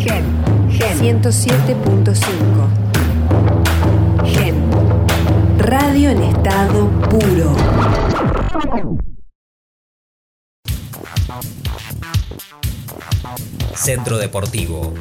Gen, Gen 107.5. Gen. Radio en estado puro. Centro Deportivo,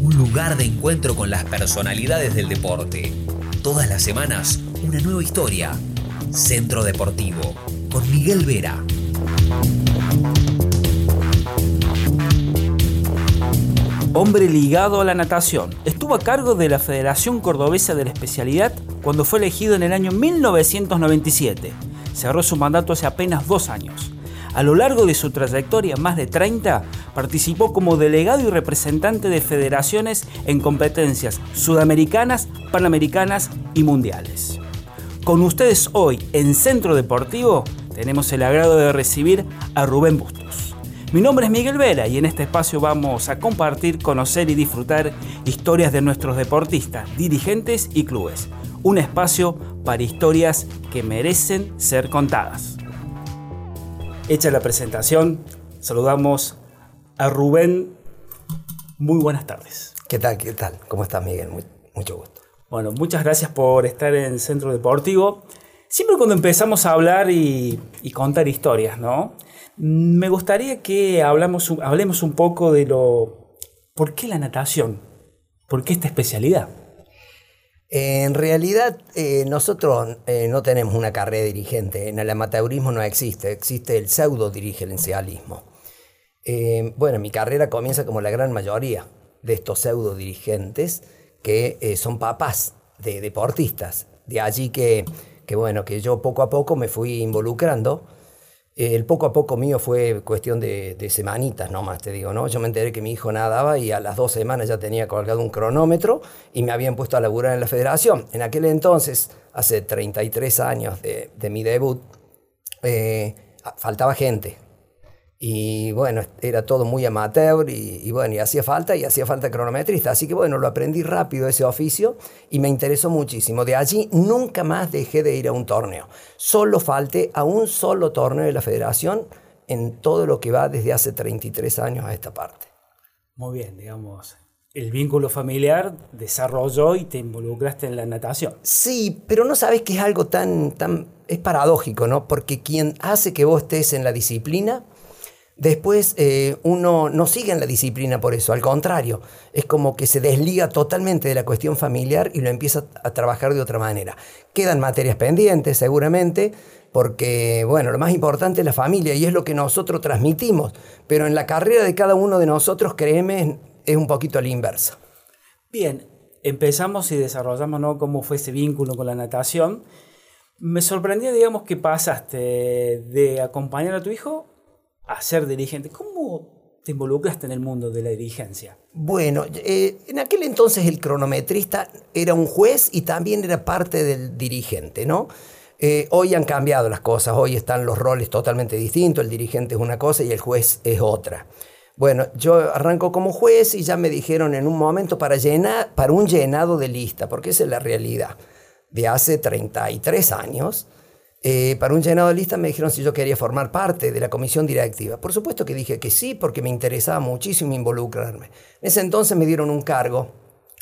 un lugar de encuentro con las personalidades del deporte. Todas las semanas, una nueva historia. Centro Deportivo, con Miguel Vera. Hombre ligado a la natación. Estuvo a cargo de la Federación Cordobesa de la Especialidad cuando fue elegido en el año 1997. Cerró su mandato hace apenas dos años. A lo largo de su trayectoria, más de 30, participó como delegado y representante de federaciones en competencias sudamericanas, panamericanas y mundiales. Con ustedes hoy en Centro Deportivo tenemos el agrado de recibir a Rubén Bustos. Mi nombre es Miguel Vera y en este espacio vamos a compartir, conocer y disfrutar historias de nuestros deportistas, dirigentes y clubes. Un espacio para historias que merecen ser contadas. Hecha la presentación, saludamos a Rubén. Muy buenas tardes. ¿Qué tal? ¿Qué tal? ¿Cómo estás, Miguel? mucho gusto. Bueno, muchas gracias por estar en Centro Deportivo. Siempre cuando empezamos a hablar y, contar historias, ¿no? Me gustaría que hablemos un poco de lo... ¿Por qué la natación? ¿Por qué esta especialidad? En realidad, eh, nosotros eh, no tenemos una carrera dirigente. En el amateurismo no existe, existe el pseudo dirigencialismo. Eh, bueno, mi carrera comienza como la gran mayoría de estos pseudo dirigentes que son papás de deportistas. De allí que, que, bueno, que yo poco a poco me fui involucrando el poco a poco mío fue cuestión de, semanitas nomás, te digo, ¿no? Yo me enteré que mi hijo nadaba y a las dos semanas ya tenía colgado un cronómetro y me habían puesto a laburar en la federación. En aquel entonces, hace 33 años de, de mi debut, eh, faltaba gente, y bueno, era todo muy amateur y, bueno, y hacía falta, y hacía falta cronometrista. Así que bueno, lo aprendí rápido ese oficio y me interesó muchísimo. De allí nunca más dejé de ir a un torneo. Solo falté a un solo torneo de la federación en todo lo que va desde hace 33 años a esta parte. Muy bien, digamos, el vínculo familiar desarrolló y te involucraste en la natación. Sí, pero no sabes que es algo tan, tan, es paradójico, ¿no? Porque quien hace que vos estés en la disciplina Después eh, uno no sigue en la disciplina por eso, al contrario, es como que se desliga totalmente de la cuestión familiar y lo empieza a trabajar de otra manera. Quedan materias pendientes seguramente, porque bueno, lo más importante es la familia y es lo que nosotros transmitimos, pero en la carrera de cada uno de nosotros, créeme, es un poquito al inverso. Bien, empezamos y desarrollamos ¿no? cómo fue ese vínculo con la natación. Me sorprendía, digamos, que pasaste de acompañar a tu hijo a ser dirigente. ¿Cómo te involucraste en el mundo de la dirigencia? Bueno, eh, en aquel entonces el cronometrista era un juez y también era parte del dirigente, ¿no? Eh, hoy han cambiado las cosas, hoy están los roles totalmente distintos, el dirigente es una cosa y el juez es otra. Bueno, yo arranco como juez y ya me dijeron en un momento para, llenar, para un llenado de lista, porque esa es la realidad. De hace 33 años, eh, para un llenado de lista me dijeron si yo quería formar parte de la comisión directiva. Por supuesto que dije que sí, porque me interesaba muchísimo involucrarme. En ese entonces me dieron un cargo,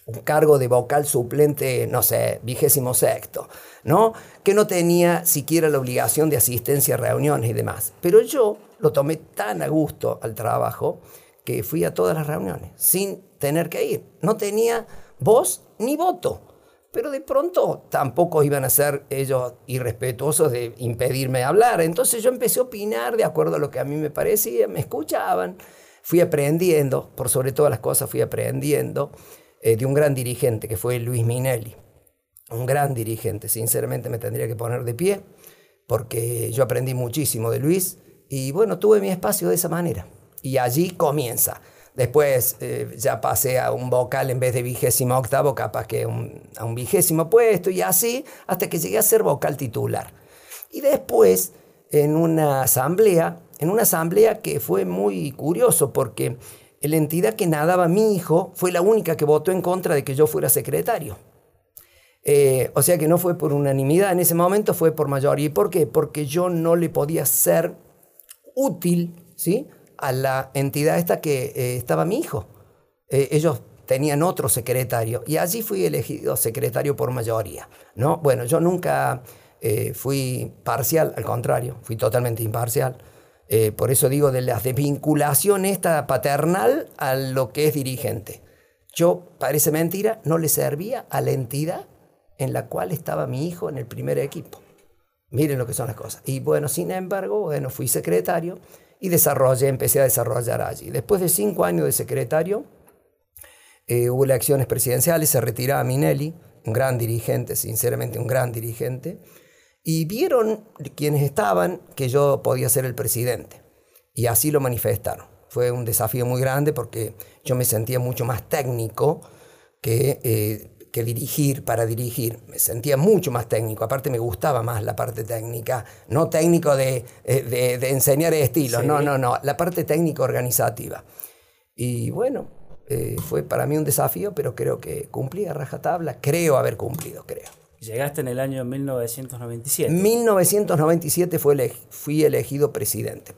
un cargo de vocal suplente, no sé, vigésimo sexto, ¿no? Que no tenía siquiera la obligación de asistencia a reuniones y demás. Pero yo lo tomé tan a gusto al trabajo que fui a todas las reuniones, sin tener que ir. No tenía voz ni voto pero de pronto tampoco iban a ser ellos irrespetuosos de impedirme hablar. Entonces yo empecé a opinar de acuerdo a lo que a mí me parecía, me escuchaban, fui aprendiendo, por sobre todas las cosas fui aprendiendo eh, de un gran dirigente que fue Luis Minelli, un gran dirigente, sinceramente me tendría que poner de pie, porque yo aprendí muchísimo de Luis y bueno, tuve mi espacio de esa manera. Y allí comienza Después eh, ya pasé a un vocal en vez de vigésimo octavo, capaz que a un vigésimo puesto y así hasta que llegué a ser vocal titular. Y después en una asamblea, en una asamblea que fue muy curioso porque la entidad que nadaba mi hijo fue la única que votó en contra de que yo fuera secretario. Eh, o sea que no fue por unanimidad en ese momento, fue por mayoría. ¿Y por qué? Porque yo no le podía ser útil, ¿sí? A la entidad esta que eh, estaba mi hijo. eh, ellos tenían otro secretario y allí fui elegido secretario por mayoría. ¿no? Bueno, yo nunca eh, fui parcial, al contrario, fui totalmente imparcial. Por eso digo de la desvinculación esta paternal a lo que es dirigente. Yo, parece mentira, no le servía a la entidad en la cual estaba mi hijo en el primer equipo. Miren lo que son las cosas. Y bueno, sin embargo, bueno, fui secretario y desarrollé, empecé a desarrollar allí. Después de cinco años de secretario, eh, hubo elecciones presidenciales, se retiraba Minelli, un gran dirigente, sinceramente un gran dirigente, y vieron quienes estaban que yo podía ser el presidente. Y así lo manifestaron. Fue un desafío muy grande porque yo me sentía mucho más técnico que, eh, que dirigir para dirigir. Me sentía mucho más técnico. Aparte me gustaba más la parte técnica. No técnico de, eh, de, de enseñar estilos, no, no, no. La parte técnica organizativa. Y bueno, eh, fue para mí un desafío, pero creo que cumplí a rajatabla. Creo haber cumplido, creo. Llegaste en el año 1997. 1997 fue fui elegido presidente,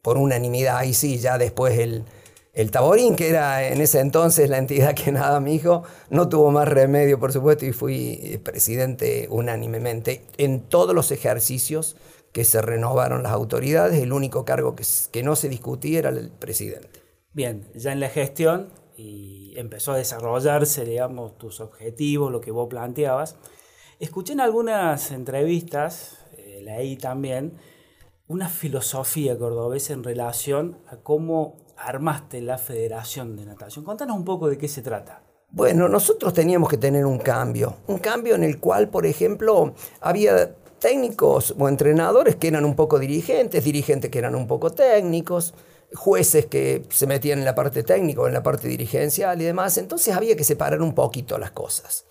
por unanimidad. Ahí sí, ya después el, el Taborín, que era en ese entonces la entidad que nada mi hijo, no tuvo más remedio, por supuesto, y fui eh, presidente unánimemente en todos los ejercicios que se renovaron las autoridades. El único cargo que, que no se discutía era el presidente. Bien, ya en la gestión y empezó a desarrollarse, digamos, tus objetivos, lo que vos planteabas. Escuché en algunas entrevistas, eh, leí también, una filosofía cordobesa en relación a cómo armaste la Federación de Natación. Contanos un poco de qué se trata. Bueno, nosotros teníamos que tener un cambio, un cambio en el cual, por ejemplo, había técnicos o entrenadores que eran un poco dirigentes, dirigentes que eran un poco técnicos, jueces que se metían en la parte técnica o en la parte dirigencial y demás, entonces había que separar un poquito las cosas.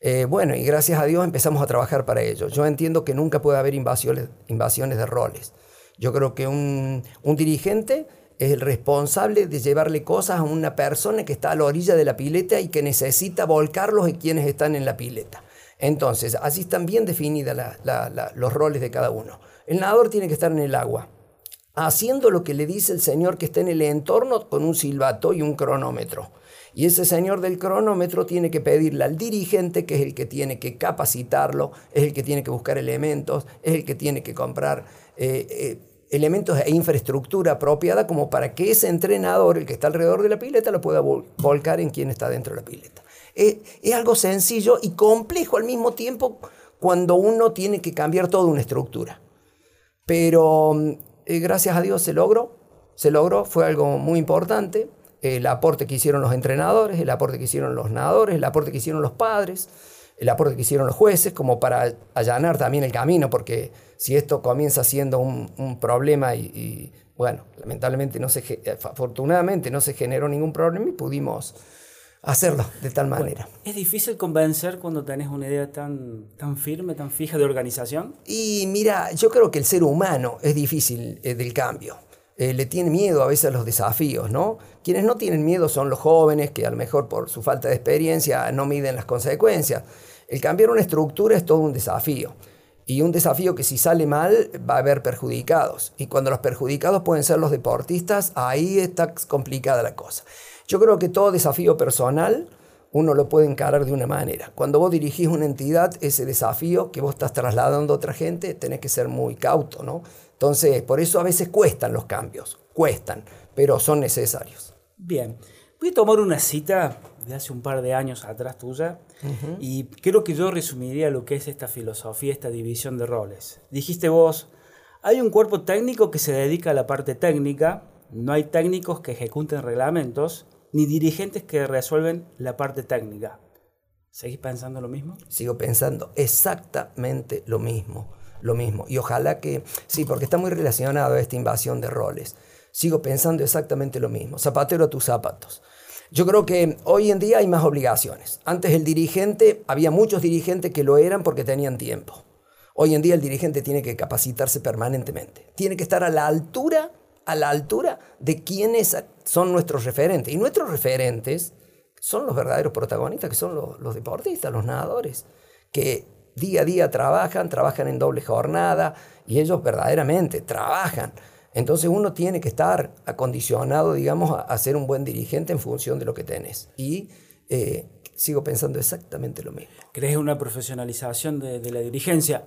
Eh, bueno, y gracias a Dios empezamos a trabajar para ello. Yo entiendo que nunca puede haber invasiones, invasiones de roles. Yo creo que un, un dirigente es el responsable de llevarle cosas a una persona que está a la orilla de la pileta y que necesita volcarlos en quienes están en la pileta. Entonces, así están bien definidos los roles de cada uno. El nadador tiene que estar en el agua, haciendo lo que le dice el señor que está en el entorno con un silbato y un cronómetro. Y ese señor del cronómetro tiene que pedirle al dirigente, que es el que tiene que capacitarlo, es el que tiene que buscar elementos, es el que tiene que comprar eh, eh, elementos e infraestructura apropiada como para que ese entrenador, el que está alrededor de la pileta, lo pueda volcar en quien está dentro de la pileta. Es, es algo sencillo y complejo al mismo tiempo cuando uno tiene que cambiar toda una estructura. Pero eh, gracias a Dios se logró, se logró, fue algo muy importante el aporte que hicieron los entrenadores, el aporte que hicieron los nadadores, el aporte que hicieron los padres, el aporte que hicieron los jueces, como para allanar también el camino, porque si esto comienza siendo un, un problema y, y, bueno, lamentablemente no se, afortunadamente no se generó ningún problema y pudimos hacerlo de tal manera. Bueno, ¿Es difícil convencer cuando tenés una idea tan, tan firme, tan fija de organización? Y mira, yo creo que el ser humano es difícil eh, del cambio eh, le tiene miedo a veces los desafíos, ¿no? Quienes no tienen miedo son los jóvenes que a lo mejor por su falta de experiencia no miden las consecuencias. El cambiar una estructura es todo un desafío. Y un desafío que si sale mal va a haber perjudicados. Y cuando los perjudicados pueden ser los deportistas, ahí está complicada la cosa. Yo creo que todo desafío personal uno lo puede encarar de una manera. Cuando vos dirigís una entidad, ese desafío que vos estás trasladando a otra gente, tenés que ser muy cauto, ¿no? Entonces, por eso a veces cuestan los cambios, cuestan, pero son necesarios. Bien, voy a tomar una cita de hace un par de años atrás tuya uh -huh. y creo que yo resumiría lo que es esta filosofía, esta división de roles. Dijiste vos, hay un cuerpo técnico que se dedica a la parte técnica, no hay técnicos que ejecuten reglamentos, ni dirigentes que resuelven la parte técnica. ¿Seguís pensando lo mismo? Sigo pensando exactamente lo mismo lo mismo. Y ojalá que, sí, porque está muy relacionado a esta invasión de roles. Sigo pensando exactamente lo mismo. Zapatero a tus zapatos. Yo creo que hoy en día hay más obligaciones. Antes el dirigente, había muchos dirigentes que lo eran porque tenían tiempo. Hoy en día el dirigente tiene que capacitarse permanentemente. Tiene que estar a la altura, a la altura de quienes son nuestros referentes. Y nuestros referentes son los verdaderos protagonistas, que son los, los deportistas, los nadadores, que día a día trabajan, trabajan en doble jornada y ellos verdaderamente trabajan. Entonces uno tiene que estar acondicionado, digamos, a, ser un buen dirigente en función de lo que tenés. Y eh, sigo pensando exactamente lo mismo. ¿Crees una profesionalización de, la dirigencia?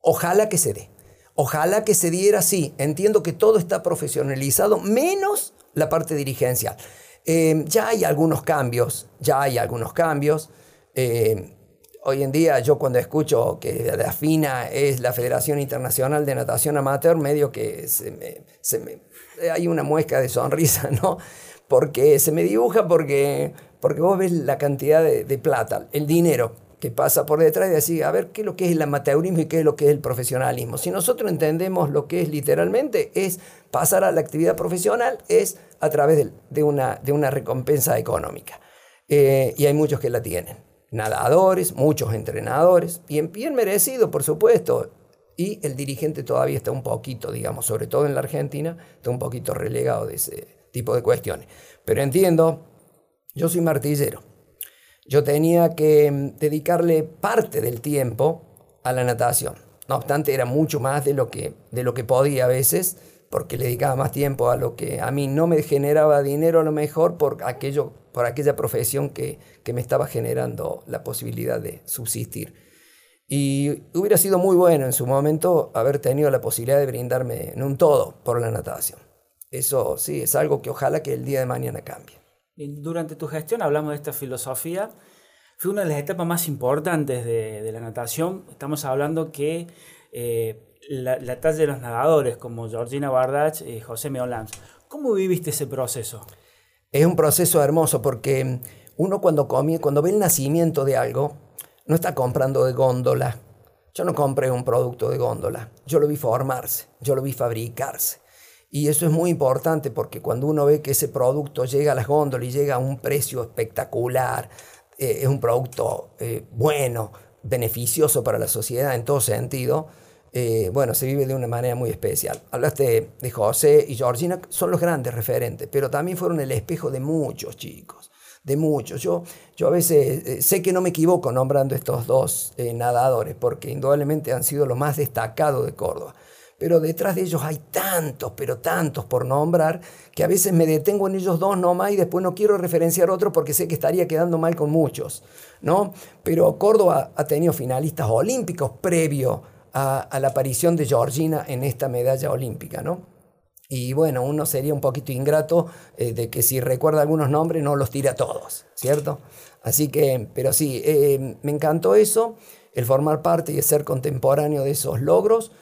ojalá que se dé. Ojalá que se diera así. Entiendo que todo está profesionalizado, menos la parte dirigencial. Eh, ya hay algunos cambios, ya hay algunos cambios. Eh, hoy en día yo cuando escucho que la FINA es la Federación Internacional de Natación Amateur, medio que hay una muesca de sonrisa, ¿no? Porque se me dibuja porque, porque vos ves la cantidad de, plata, el dinero que pasa por detrás y decir, a ver, ¿qué es lo que es el amateurismo y qué es lo que es el profesionalismo? Si nosotros entendemos lo que es literalmente, es pasar a la actividad profesional, es a través de, una, de una recompensa económica. Eh, y hay muchos que la tienen. Nadadores, muchos entrenadores, bien, bien merecido, por supuesto. Y el dirigente todavía está un poquito, digamos, sobre todo en la Argentina, está un poquito relegado de ese tipo de cuestiones. Pero entiendo, yo soy martillero yo tenía que mm, dedicarle parte del tiempo a la natación. No obstante, era mucho más de lo que, de lo que podía a veces, porque le dedicaba más tiempo a lo que a mí no me generaba dinero a lo mejor por, aquello, por aquella profesión que, que me estaba generando la posibilidad de subsistir. Y hubiera sido muy bueno en su momento haber tenido la posibilidad de brindarme en un todo por la natación. Eso sí, es algo que ojalá que el día de mañana cambie. Durante tu gestión hablamos de esta filosofía. Fue una de las etapas más importantes de, la natación. Estamos hablando que eh, la, talla de los nadadores como Georgina Bardach y José Meolans. ¿Cómo viviste ese proceso? Es un proceso hermoso porque uno cuando, come, cuando ve el nacimiento de algo, no está comprando de góndola. Yo no compré un producto de góndola. Yo lo vi formarse, yo lo vi fabricarse. Y eso es muy importante porque cuando uno ve que ese producto llega a las góndolas y llega a un precio espectacular, eh, es un producto eh, bueno, beneficioso para la sociedad en todo sentido, eh, bueno, se vive de una manera muy especial. Hablaste de José y Georgina, son los grandes referentes, pero también fueron el espejo de muchos chicos, de muchos. Yo, yo a veces sé que no me equivoco nombrando estos dos nadadores, porque indudablemente han sido los más destacados de Córdoba pero detrás de ellos hay tantos, pero tantos por nombrar, que a veces me detengo en ellos dos nomás y después no quiero referenciar otro porque sé que estaría quedando mal con muchos, ¿no? Pero Córdoba ha tenido finalistas olímpicos previo a, la aparición de Georgina en esta medalla olímpica, ¿no? Y bueno, uno sería un poquito ingrato eh, de que si recuerda algunos nombres no los tira todos, ¿cierto? Así que, pero sí, eh, me encantó eso, el formar parte y el ser contemporáneo de esos logros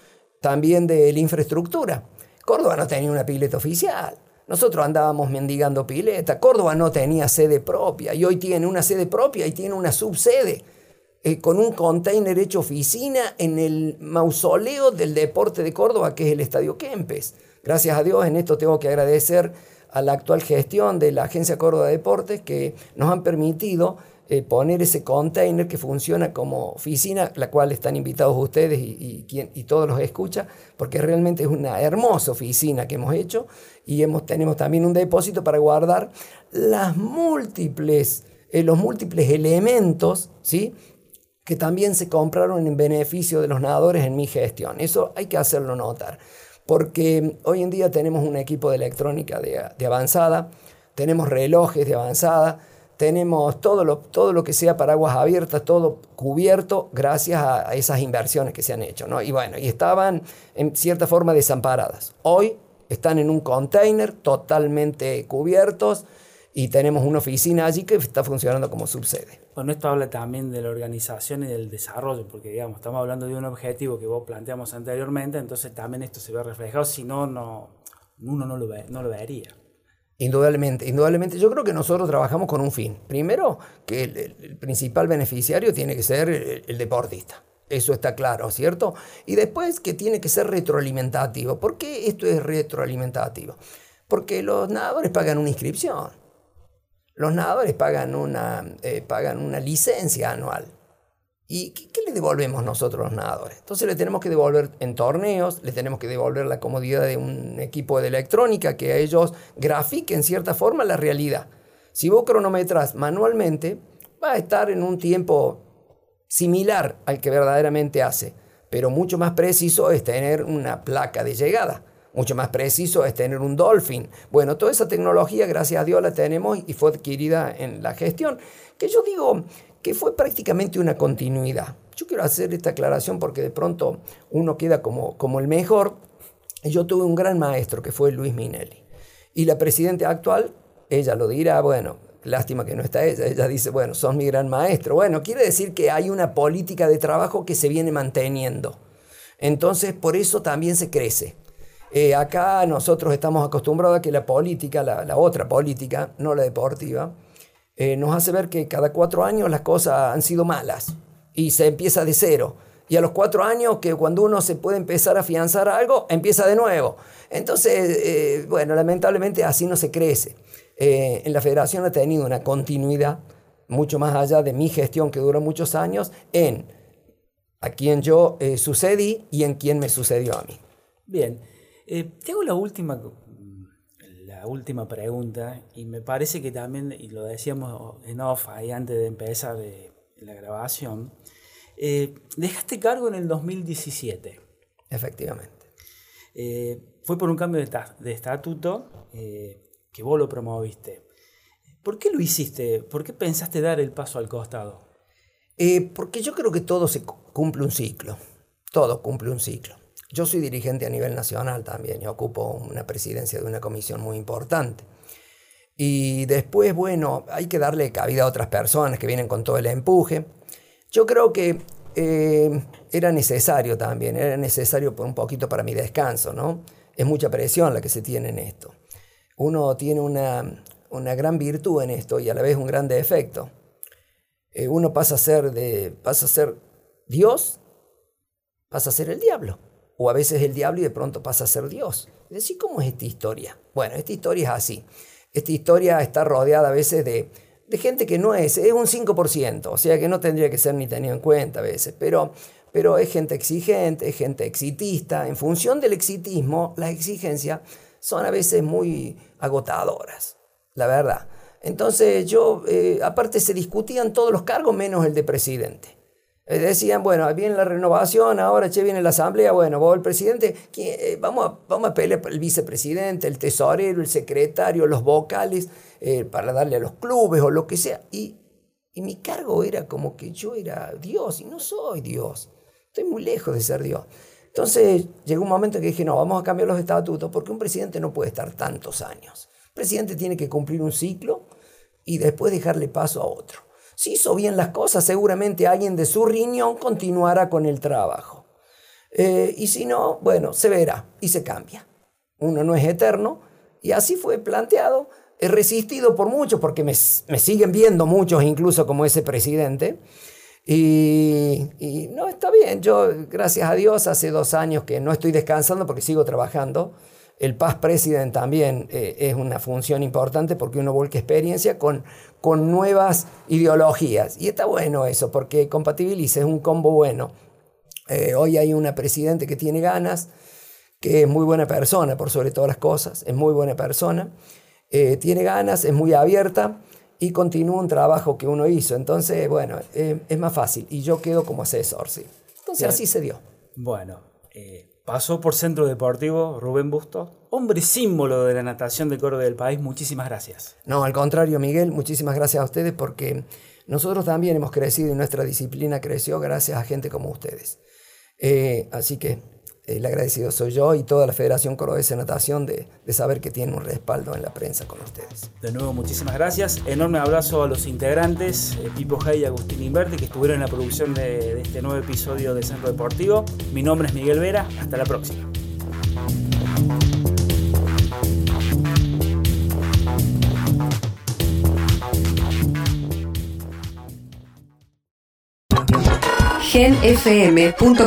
también de la infraestructura. Córdoba no tenía una pileta oficial. Nosotros andábamos mendigando pileta. Córdoba no tenía sede propia y hoy tiene una sede propia y tiene una subsede eh, con un container hecho oficina en el mausoleo del deporte de Córdoba, que es el Estadio Kempes. Gracias a Dios, en esto tengo que agradecer a la actual gestión de la Agencia Córdoba de Deportes que nos han permitido eh, poner ese container que funciona como oficina, la cual están invitados ustedes y, y, todos los escucha, porque realmente es una hermosa oficina que hemos hecho y hemos, tenemos también un depósito para guardar las múltiples, eh, los múltiples elementos, ¿sí? que también se compraron en beneficio de los nadadores en mi gestión. Eso hay que hacerlo notar, porque hoy en día tenemos un equipo de electrónica de avanzada, tenemos relojes de avanzada, tenemos todo lo, todo lo que sea para aguas abiertas, todo cubierto gracias a, esas inversiones que se han hecho. ¿no? Y bueno, y estaban en cierta forma desamparadas. Hoy están en un container totalmente cubiertos y tenemos una oficina allí que está funcionando como subsede. Bueno, esto habla también de la organización y del desarrollo, porque digamos, estamos hablando de un objetivo que vos planteamos anteriormente, entonces también esto se ve reflejado, si no, no uno no lo, ve, no lo vería. Indudablemente, indudablemente. Yo creo que nosotros trabajamos con un fin. Primero, que el, principal beneficiario tiene que ser el, deportista. Eso está claro, ¿cierto? Y después que tiene que ser retroalimentativo. ¿Por qué esto es retroalimentativo? Porque los nadadores pagan una inscripción. Los nadadores pagan una, eh, pagan una licencia anual. ¿Y qué, le devolvemos nosotros los nadadores? Entonces le tenemos que devolver en torneos, le tenemos que devolver la comodidad de un equipo de electrónica que a ellos grafique en cierta forma la realidad. Si vos cronometras manualmente, va a estar en un tiempo similar al que verdaderamente hace, pero mucho más preciso es tener una placa de llegada, Mucho más preciso es tener un Dolphin. Bueno, toda esa tecnología, gracias a Dios, la tenemos y fue adquirida en la gestión. Que yo digo que fue prácticamente una continuidad. Yo quiero hacer esta aclaración porque de pronto uno queda como, como el mejor. Yo tuve un gran maestro que fue Luis Minelli. Y la presidenta actual, ella lo dirá, bueno, lástima que no está ella, ella dice, bueno, son mi gran maestro. Bueno, quiere decir que hay una política de trabajo que se viene manteniendo. Entonces, por eso también se crece. Eh, acá nosotros estamos acostumbrados a que la política, la, otra política, no la deportiva, eh, nos hace ver que cada cuatro años las cosas han sido malas y se empieza de cero. Y a los cuatro años, que cuando uno se puede empezar a afianzar algo, empieza de nuevo. Entonces, eh, bueno, lamentablemente así no se crece. Eh, en la federación ha tenido una continuidad mucho más allá de mi gestión que duró muchos años en a quien yo eh, sucedí y en quien me sucedió a mí. Bien, tengo la última, última pregunta y me parece que también, y lo decíamos en off ahí antes de empezar la grabación, dejaste cargo en el 2017. Efectivamente. Fue por un cambio de, estatuto eh, que vos lo promoviste. ¿Por qué lo hiciste? ¿Por qué pensaste dar el paso al costado? Eh, porque yo creo que todo se cumple un ciclo. Todo cumple un ciclo. Yo soy dirigente a nivel nacional también y ocupo una presidencia de una comisión muy importante. Y después, bueno, hay que darle cabida a otras personas que vienen con todo el empuje. Yo creo que eh, era necesario también, era necesario por un poquito para mi descanso, ¿no? es mucha presión la que se tiene en esto. Uno tiene una, gran virtud en esto y a la vez un gran defecto. Eh, uno pasa a, ser de, pasa a ser Dios, pasa a ser el diablo. O a veces el diablo y de pronto pasa a ser Dios. Es decir, ¿cómo es esta historia? Bueno, esta historia es así. Esta historia está rodeada a veces de, gente que no es, es un 5%, o sea que no tendría que ser ni tenido en cuenta a veces, pero pero es gente exigente, es gente exitista. En función del exitismo, las exigencias son a veces muy agotadoras, la verdad. Entonces yo, eh, aparte se discutían todos los cargos menos el de presidente. Eh, decían, bueno, viene la renovación, ahora che, viene la asamblea, bueno, vos el presidente, eh, vamos, a, vamos a pelear el vicepresidente, el tesorero, el secretario, los vocales, para darle a los clubes o lo que sea. Y, y mi cargo era como que yo era Dios y no soy Dios. Estoy muy lejos de ser Dios. Entonces llegó un momento que dije, no, vamos a cambiar los estatutos porque un presidente no puede estar tantos años. El presidente tiene que cumplir un ciclo y después dejarle paso a otro. Si hizo bien las cosas, seguramente alguien de su riñón continuará con el trabajo. Eh, y si no, bueno, se verá y se cambia. Uno no es eterno y así fue planteado. He resistido por muchos porque me, me siguen viendo muchos incluso como ese presidente. Y, no, está bien. Yo, gracias a Dios, hace dos años que no estoy descansando porque sigo trabajando. El Paz President también eh, es una función importante porque uno vuelca experiencia con, con nuevas ideologías. Y está bueno eso porque compatibiliza, es un combo bueno. Eh, hoy hay una presidente que tiene ganas, que es muy buena persona por sobre todas las cosas, es muy buena persona, eh, tiene ganas, es muy abierta y continúa un trabajo que uno hizo. Entonces, bueno, eh, es más fácil y yo quedo como asesor, sí. Entonces así se dio. Bueno, eh, pasó por Centro Deportivo Rubén Busto, hombre símbolo de la natación de coro del país. Muchísimas gracias. No, al contrario, Miguel, muchísimas gracias a ustedes porque nosotros también hemos crecido y nuestra disciplina creció gracias a gente como ustedes. Eh, así que el agradecido soy yo y toda la Federación Cordobesa de Natación de, saber que tiene un respaldo en la prensa con ustedes. De nuevo, muchísimas gracias. Enorme abrazo a los integrantes, eh, Pipo Jay y Agustín Inverte, que estuvieron en la producción de, este nuevo episodio de Centro Deportivo. Mi nombre es Miguel Vera. Hasta la próxima. genfm.com.ar